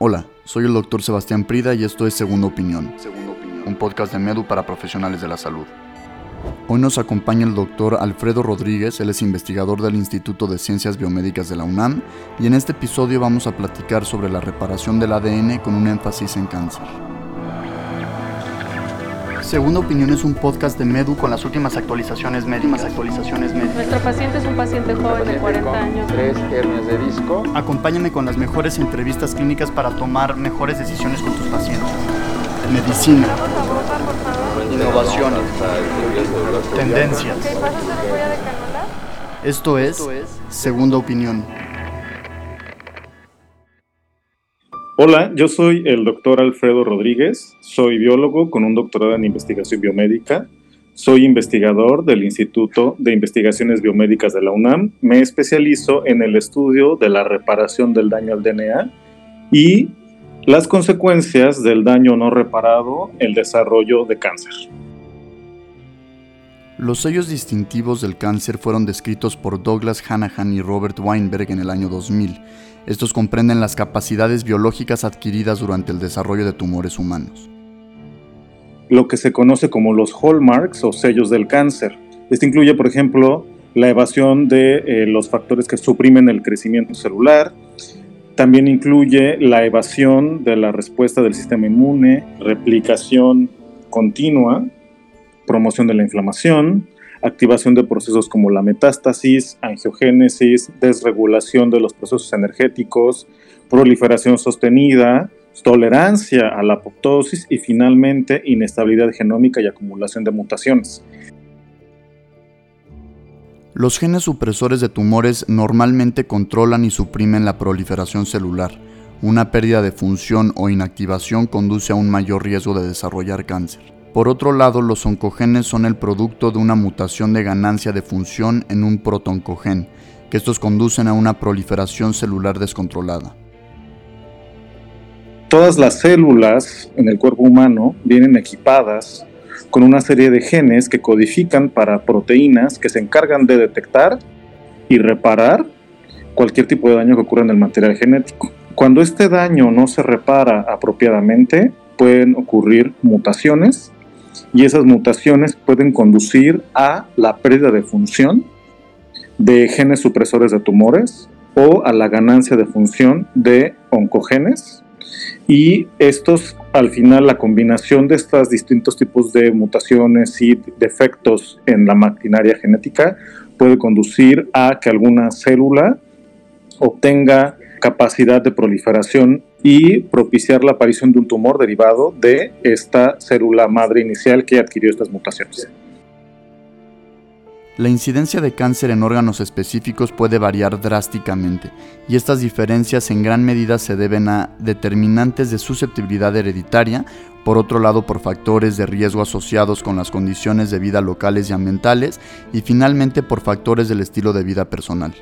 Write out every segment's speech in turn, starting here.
Hola, soy el doctor Sebastián Prida y esto es Segunda Opinión, un podcast de Medu para profesionales de la salud. Hoy nos acompaña el doctor Alfredo Rodríguez, él es investigador del Instituto de Ciencias Biomédicas de la UNAM y en este episodio vamos a platicar sobre la reparación del ADN con un énfasis en cáncer. Segunda Opinión es un podcast de Medu con las últimas actualizaciones médicas. Actualizaciones médicas. Nuestro paciente es un paciente joven de 40 años. Tres hernias de disco. Acompáñame con las mejores entrevistas clínicas para tomar mejores decisiones con tus pacientes. Medicina, innovación, tendencias. Esto es Segunda Opinión. Hola, yo soy el doctor Alfredo Rodríguez, soy biólogo con un doctorado en investigación biomédica, soy investigador del Instituto de Investigaciones Biomédicas de la UNAM, me especializo en el estudio de la reparación del daño al DNA y las consecuencias del daño no reparado, el desarrollo de cáncer. Los sellos distintivos del cáncer fueron descritos por Douglas Hanahan y Robert Weinberg en el año 2000. Estos comprenden las capacidades biológicas adquiridas durante el desarrollo de tumores humanos. Lo que se conoce como los hallmarks o sellos del cáncer. Este incluye, por ejemplo, la evasión de eh, los factores que suprimen el crecimiento celular. También incluye la evasión de la respuesta del sistema inmune, replicación continua, promoción de la inflamación, activación de procesos como la metástasis, angiogénesis, desregulación de los procesos energéticos, proliferación sostenida, tolerancia a la apoptosis y finalmente inestabilidad genómica y acumulación de mutaciones. Los genes supresores de tumores normalmente controlan y suprimen la proliferación celular. Una pérdida de función o inactivación conduce a un mayor riesgo de desarrollar cáncer. Por otro lado, los oncogenes son el producto de una mutación de ganancia de función en un protoncogen, que estos conducen a una proliferación celular descontrolada. Todas las células en el cuerpo humano vienen equipadas con una serie de genes que codifican para proteínas que se encargan de detectar y reparar cualquier tipo de daño que ocurra en el material genético. Cuando este daño no se repara apropiadamente, pueden ocurrir mutaciones y esas mutaciones pueden conducir a la pérdida de función de genes supresores de tumores o a la ganancia de función de oncogenes. Y estos al final la combinación de estos distintos tipos de mutaciones y defectos en la maquinaria genética puede conducir a que alguna célula obtenga capacidad de proliferación y propiciar la aparición de un tumor derivado de esta célula madre inicial que adquirió estas mutaciones. La incidencia de cáncer en órganos específicos puede variar drásticamente, y estas diferencias en gran medida se deben a determinantes de susceptibilidad hereditaria, por otro lado por factores de riesgo asociados con las condiciones de vida locales y ambientales, y finalmente por factores del estilo de vida personal.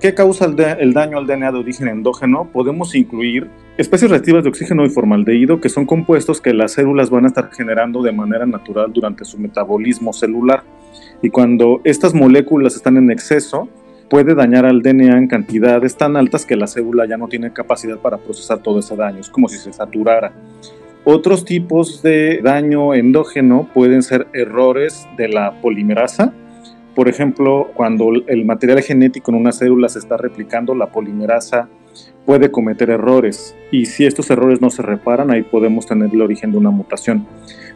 ¿Qué causa el, daño al DNA de origen endógeno? Podemos incluir especies reactivas de oxígeno y formaldehído, que son compuestos que las células van a estar generando de manera natural durante su metabolismo celular. Y cuando estas moléculas están en exceso, puede dañar al DNA en cantidades tan altas que la célula ya no tiene capacidad para procesar todo ese daño. Es como si se saturara. Otros tipos de daño endógeno pueden ser errores de la polimerasa, por ejemplo, cuando el material genético en una célula se está replicando, la polimerasa puede cometer errores y si estos errores no se reparan, ahí podemos tener el origen de una mutación.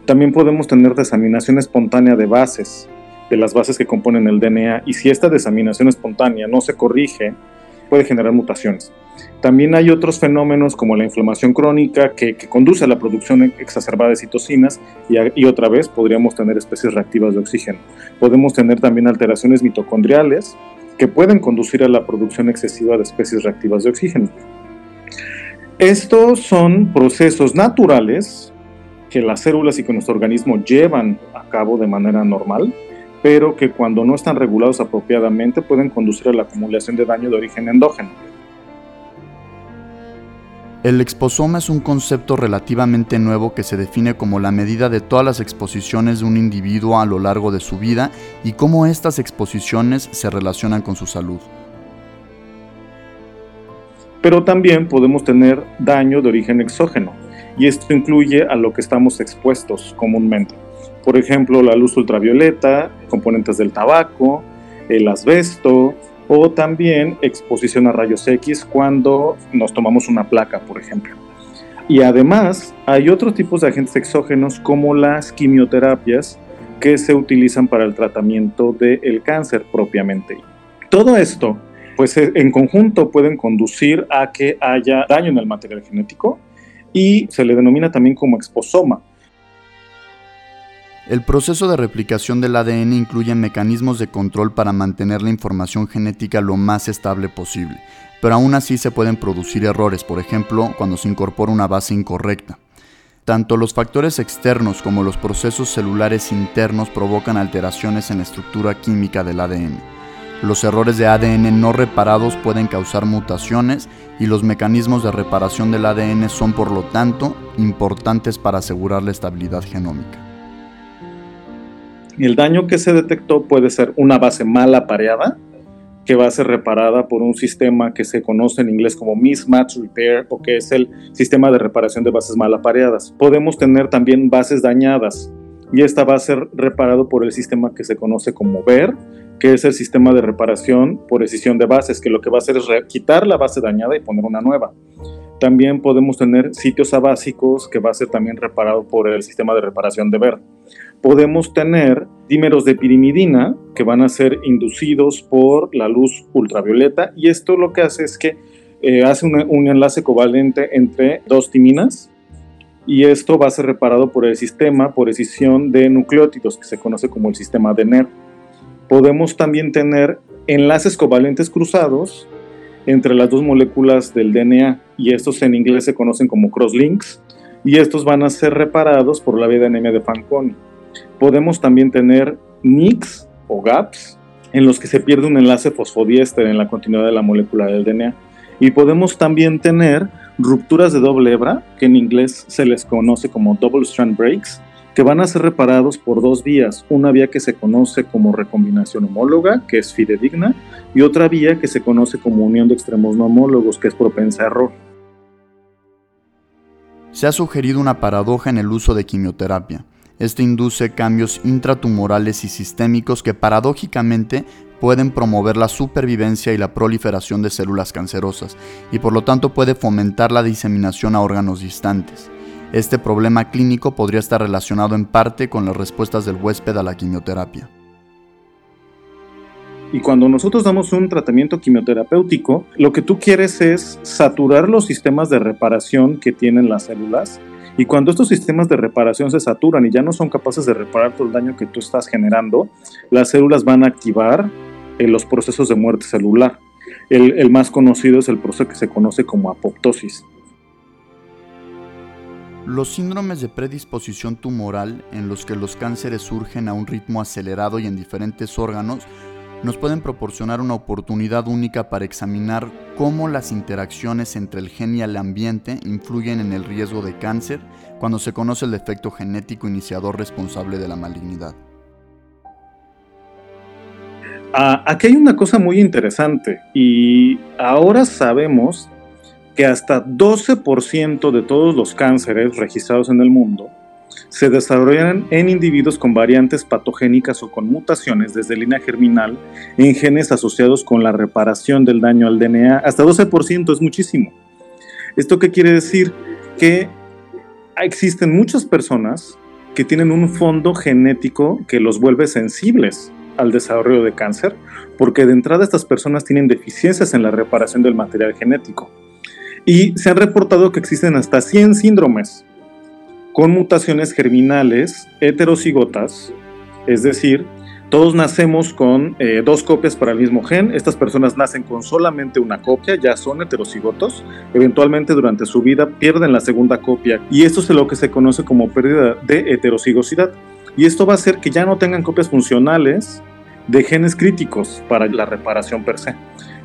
También podemos tener desaminación espontánea de bases, de las bases que componen el DNA y si esta desaminación espontánea no se corrige, puede generar mutaciones. También hay otros fenómenos como la inflamación crónica que, conduce a la producción exacerbada de citocinas y, y otra vez podríamos tener especies reactivas de oxígeno. Podemos tener también alteraciones mitocondriales que pueden conducir a la producción excesiva de especies reactivas de oxígeno. Estos son procesos naturales que las células y que nuestro organismo llevan a cabo de manera normal, pero que cuando no están regulados apropiadamente pueden conducir a la acumulación de daño de origen endógeno. El exposoma es un concepto relativamente nuevo que se define como la medida de todas las exposiciones de un individuo a lo largo de su vida y cómo estas exposiciones se relacionan con su salud. Pero también podemos tener daño de origen exógeno, y esto incluye a lo que estamos expuestos comúnmente. Por ejemplo, la luz ultravioleta, componentes del tabaco, el asbesto o también exposición a rayos X cuando nos tomamos una placa, por ejemplo. Y además hay otros tipos de agentes exógenos como las quimioterapias que se utilizan para el tratamiento del cáncer propiamente. Todo esto, pues en conjunto pueden conducir a que haya daño en el material genético y se le denomina también como exposoma. El proceso de replicación del ADN incluye mecanismos de control para mantener la información genética lo más estable posible, pero aún así se pueden producir errores, por ejemplo, cuando se incorpora una base incorrecta. Tanto los factores externos como los procesos celulares internos provocan alteraciones en la estructura química del ADN. Los errores de ADN no reparados pueden causar mutaciones y los mecanismos de reparación del ADN son por lo tanto importantes para asegurar la estabilidad genómica. El daño que se detectó puede ser una base mal apareada, que va a ser reparada por un sistema que se conoce en inglés como mismatch repair o que es el sistema de reparación de bases mal apareadas. Podemos tener también bases dañadas y esta va a ser reparado por el sistema que se conoce como VER, que es el sistema de reparación por escisión de bases, que lo que va a hacer es quitar la base dañada y poner una nueva. También podemos tener sitios abásicos que va a ser también reparado por el sistema de reparación de VER podemos tener dímeros de pirimidina que van a ser inducidos por la luz ultravioleta y esto lo que hace es que eh, hace un enlace covalente entre dos timinas y esto va a ser reparado por el sistema por escisión de nucleótidos que se conoce como el sistema de NER. Podemos también tener enlaces covalentes cruzados entre las dos moléculas del DNA y estos en inglés se conocen como crosslinks y estos van a ser reparados por la vía de anemia de Fanconi. Podemos también tener nicks o gaps en los que se pierde un enlace fosfodiéster en la continuidad de la molécula del DNA. Y podemos también tener rupturas de doble hebra, que en inglés se les conoce como double strand breaks, que van a ser reparados por dos vías. Una vía que se conoce como recombinación homóloga, que es fidedigna, y otra vía que se conoce como unión de extremos no homólogos, que es propensa a error. Se ha sugerido una paradoja en el uso de quimioterapia. Este induce cambios intratumorales y sistémicos que paradójicamente pueden promover la supervivencia y la proliferación de células cancerosas y por lo tanto puede fomentar la diseminación a órganos distantes. Este problema clínico podría estar relacionado en parte con las respuestas del huésped a la quimioterapia. Y cuando nosotros damos un tratamiento quimioterapéutico, lo que tú quieres es saturar los sistemas de reparación que tienen las células y cuando estos sistemas de reparación se saturan y ya no son capaces de reparar todo el daño que tú estás generando, las células van a activar eh, los procesos de muerte celular. El, el más conocido es el proceso que se conoce como apoptosis. Los síndromes de predisposición tumoral, en los que los cánceres surgen a un ritmo acelerado y en diferentes órganos, nos pueden proporcionar una oportunidad única para examinar cómo las interacciones entre el gen y el ambiente influyen en el riesgo de cáncer cuando se conoce el efecto genético iniciador responsable de la malignidad. Ah, aquí hay una cosa muy interesante y ahora sabemos que hasta 12% de todos los cánceres registrados en el mundo se desarrollan en individuos con variantes patogénicas o con mutaciones desde línea germinal en genes asociados con la reparación del daño al DNA. Hasta 12% es muchísimo. ¿Esto qué quiere decir? Que existen muchas personas que tienen un fondo genético que los vuelve sensibles al desarrollo de cáncer, porque de entrada estas personas tienen deficiencias en la reparación del material genético. Y se han reportado que existen hasta 100 síndromes con mutaciones germinales heterocigotas, es decir, todos nacemos con eh, dos copias para el mismo gen. Estas personas nacen con solamente una copia, ya son heterocigotos. Eventualmente durante su vida pierden la segunda copia y esto es lo que se conoce como pérdida de heterocigosidad. Y esto va a hacer que ya no tengan copias funcionales de genes críticos para la reparación per se.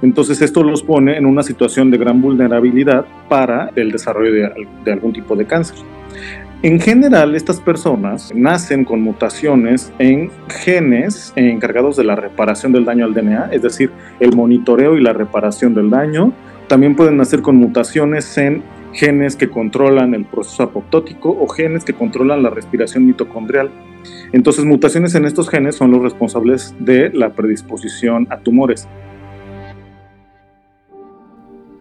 Entonces esto los pone en una situación de gran vulnerabilidad para el desarrollo de, de algún tipo de cáncer. En general, estas personas nacen con mutaciones en genes encargados de la reparación del daño al DNA, es decir, el monitoreo y la reparación del daño, también pueden nacer con mutaciones en genes que controlan el proceso apoptótico o genes que controlan la respiración mitocondrial. Entonces, mutaciones en estos genes son los responsables de la predisposición a tumores.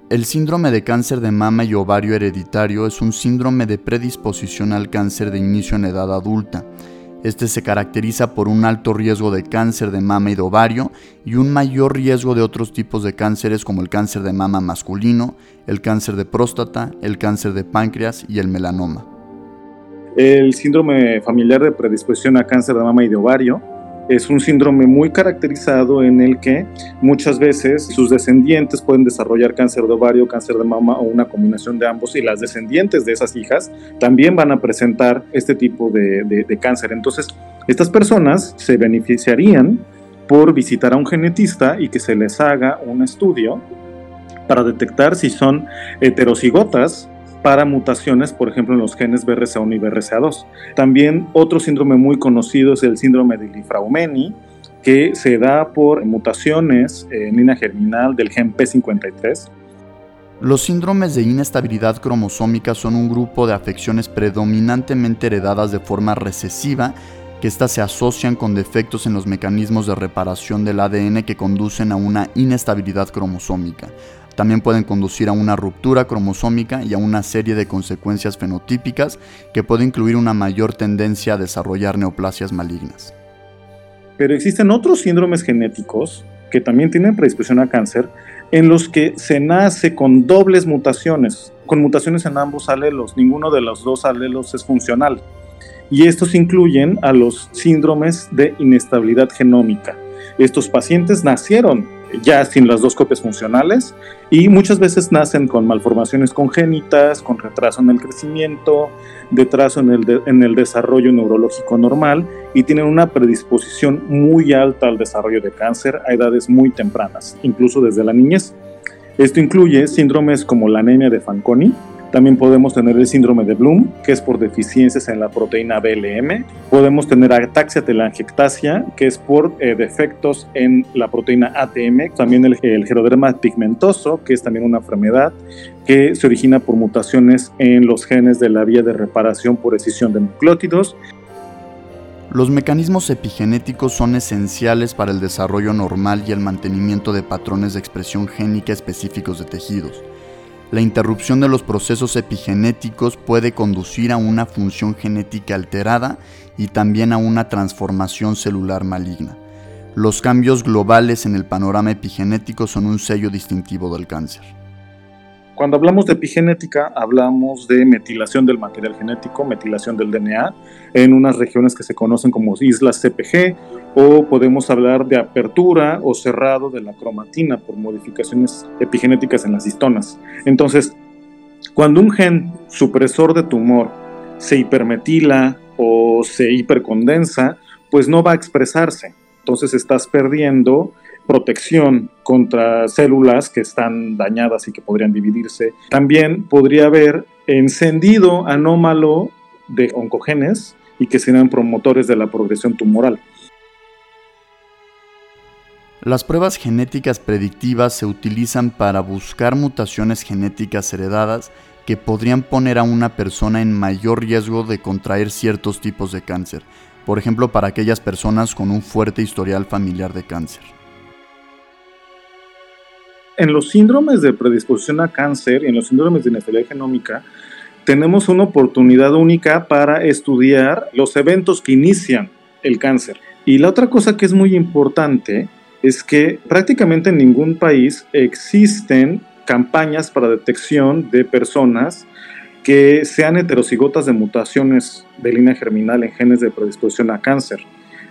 El síndrome de cáncer de mama y ovario hereditario es un síndrome de predisposición al cáncer de inicio en edad adulta. Este se caracteriza por un alto riesgo de cáncer de mama y de ovario y un mayor riesgo de otros tipos de cánceres como el cáncer de mama masculino, el cáncer de próstata, el cáncer de páncreas y el melanoma. El síndrome familiar de predisposición a cáncer de mama y de ovario es un síndrome muy caracterizado en el que muchas veces sus descendientes pueden desarrollar cáncer de ovario, cáncer de mama o una combinación de ambos y las descendientes de esas hijas también van a presentar este tipo de, cáncer. Entonces, estas personas se beneficiarían por visitar a un genetista y que se les haga un estudio para detectar si son heterocigotas para mutaciones, por ejemplo, en los genes BRCA1 y BRCA2. También otro síndrome muy conocido es el síndrome de Lifraumeni, que se da por mutaciones en línea germinal del gen P53. Los síndromes de inestabilidad cromosómica son un grupo de afecciones predominantemente heredadas de forma recesiva que éstas se asocian con defectos en los mecanismos de reparación del ADN que conducen a una inestabilidad cromosómica, también pueden conducir a una ruptura cromosómica y a una serie de consecuencias fenotípicas que puede incluir una mayor tendencia a desarrollar neoplasias malignas. Pero existen otros síndromes genéticos que también tienen predisposición a cáncer en los que se nace con dobles mutaciones, con mutaciones en ambos alelos, ninguno de los dos alelos es funcional. Y estos incluyen a los síndromes de inestabilidad genómica. Estos pacientes nacieron ya sin las dos copias funcionales y muchas veces nacen con malformaciones congénitas, con retraso en el crecimiento, retraso en el, en el desarrollo neurológico normal y tienen una predisposición muy alta al desarrollo de cáncer a edades muy tempranas, incluso desde la niñez. Esto incluye síndromes como la anemia de Fanconi, también podemos tener el síndrome de Bloom, que es por deficiencias en la proteína BLM. Podemos tener ataxia telangiectasia, que es por eh, defectos en la proteína ATM. También el, el geroderma pigmentoso, que es también una enfermedad que se origina por mutaciones en los genes de la vía de reparación por escisión de nucleótidos. Los mecanismos epigenéticos son esenciales para el desarrollo normal y el mantenimiento de patrones de expresión génica específicos de tejidos. La interrupción de los procesos epigenéticos puede conducir a una función genética alterada y también a una transformación celular maligna. Los cambios globales en el panorama epigenético son un sello distintivo del cáncer. Cuando hablamos de epigenética, hablamos de metilación del material genético, metilación del DNA, en unas regiones que se conocen como islas CPG, o podemos hablar de apertura o cerrado de la cromatina por modificaciones epigenéticas en las histonas. Entonces, cuando un gen supresor de tumor se hipermetila o se hipercondensa, pues no va a expresarse. Entonces estás perdiendo protección contra células que están dañadas y que podrían dividirse. También podría haber encendido anómalo de oncogenes y que serán promotores de la progresión tumoral. Las pruebas genéticas predictivas se utilizan para buscar mutaciones genéticas heredadas que podrían poner a una persona en mayor riesgo de contraer ciertos tipos de cáncer, por ejemplo para aquellas personas con un fuerte historial familiar de cáncer. En los síndromes de predisposición a cáncer y en los síndromes de inestabilidad genómica, tenemos una oportunidad única para estudiar los eventos que inician el cáncer. Y la otra cosa que es muy importante es que prácticamente en ningún país existen campañas para detección de personas que sean heterocigotas de mutaciones de línea germinal en genes de predisposición a cáncer.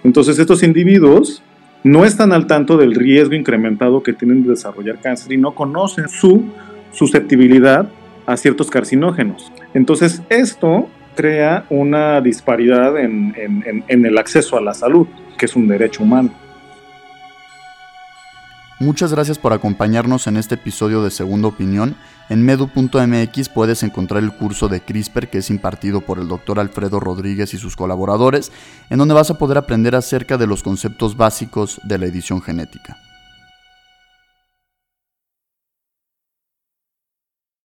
Entonces estos individuos no están al tanto del riesgo incrementado que tienen de desarrollar cáncer y no conocen su susceptibilidad a ciertos carcinógenos. Entonces, esto crea una disparidad en, en, el acceso a la salud, que es un derecho humano. Muchas gracias por acompañarnos en este episodio de Segunda Opinión. En medu.mx puedes encontrar el curso de CRISPR que es impartido por el doctor Alfredo Rodríguez y sus colaboradores, en donde vas a poder aprender acerca de los conceptos básicos de la edición genética.